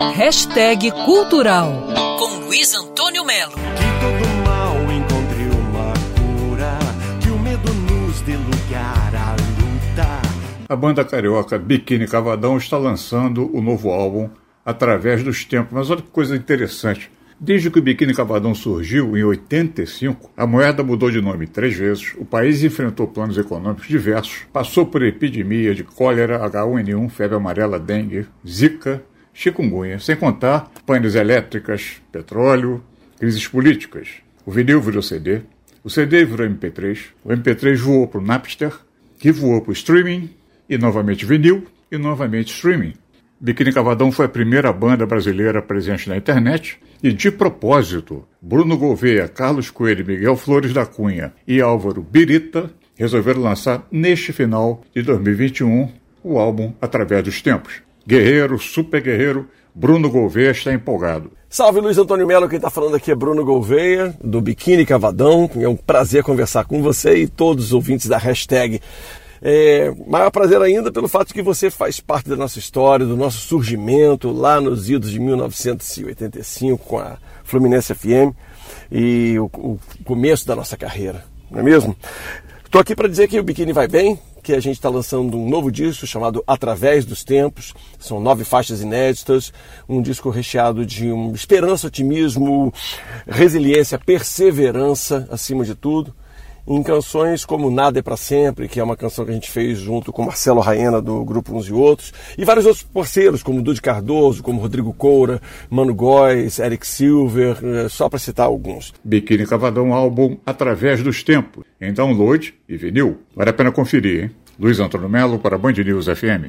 Hashtag Cultural com Luiz Antônio Melo. Que todo mal encontre uma cura, que o medo nos dê lugar à luta. A banda carioca Biquíni Cavadão está lançando o novo álbum através dos tempos. Mas olha que coisa interessante. Desde que o biquíni cavadão surgiu, em 85, a moeda mudou de nome três vezes, o país enfrentou planos econômicos diversos, passou por epidemia de cólera, H1N1, febre amarela, dengue, zika, chikungunya, sem contar painéis elétricas, petróleo, crises políticas. O vinil virou CD, o CD virou MP3, o MP3 voou para o Napster, que voou para o streaming, e novamente vinil, e novamente streaming. Biquíni Cavadão foi a primeira banda brasileira presente na internet e, de propósito, Bruno Gouveia, Carlos Coelho, Miguel Flores da Cunha e Álvaro Birita resolveram lançar neste final de 2021 o álbum Através dos Tempos. Guerreiro, super guerreiro, Bruno Gouveia está empolgado. Salve Luiz Antônio Melo, quem está falando aqui é Bruno Gouveia, do Biquíni Cavadão. É um prazer conversar com você e todos os ouvintes da hashtag é, maior prazer ainda pelo fato de que você faz parte da nossa história, do nosso surgimento lá nos idos de 1985 com a Fluminense FM e o, o começo da nossa carreira, não é mesmo? Estou aqui para dizer que o Biquíni vai bem, que a gente está lançando um novo disco chamado Através dos Tempos. São nove faixas inéditas, um disco recheado de esperança, otimismo, resiliência, perseverança, acima de tudo em canções como Nada é para Sempre, que é uma canção que a gente fez junto com Marcelo Raena do grupo Uns e Outros, e vários outros parceiros, como Dude Cardoso, como Rodrigo Coura, Mano Góes, Eric Silver, eh, só para citar alguns. Biquíni Cavadão álbum Através dos Tempos, em download e vinil. Vale a pena conferir, hein? Luiz Antônio Melo para Band News FM.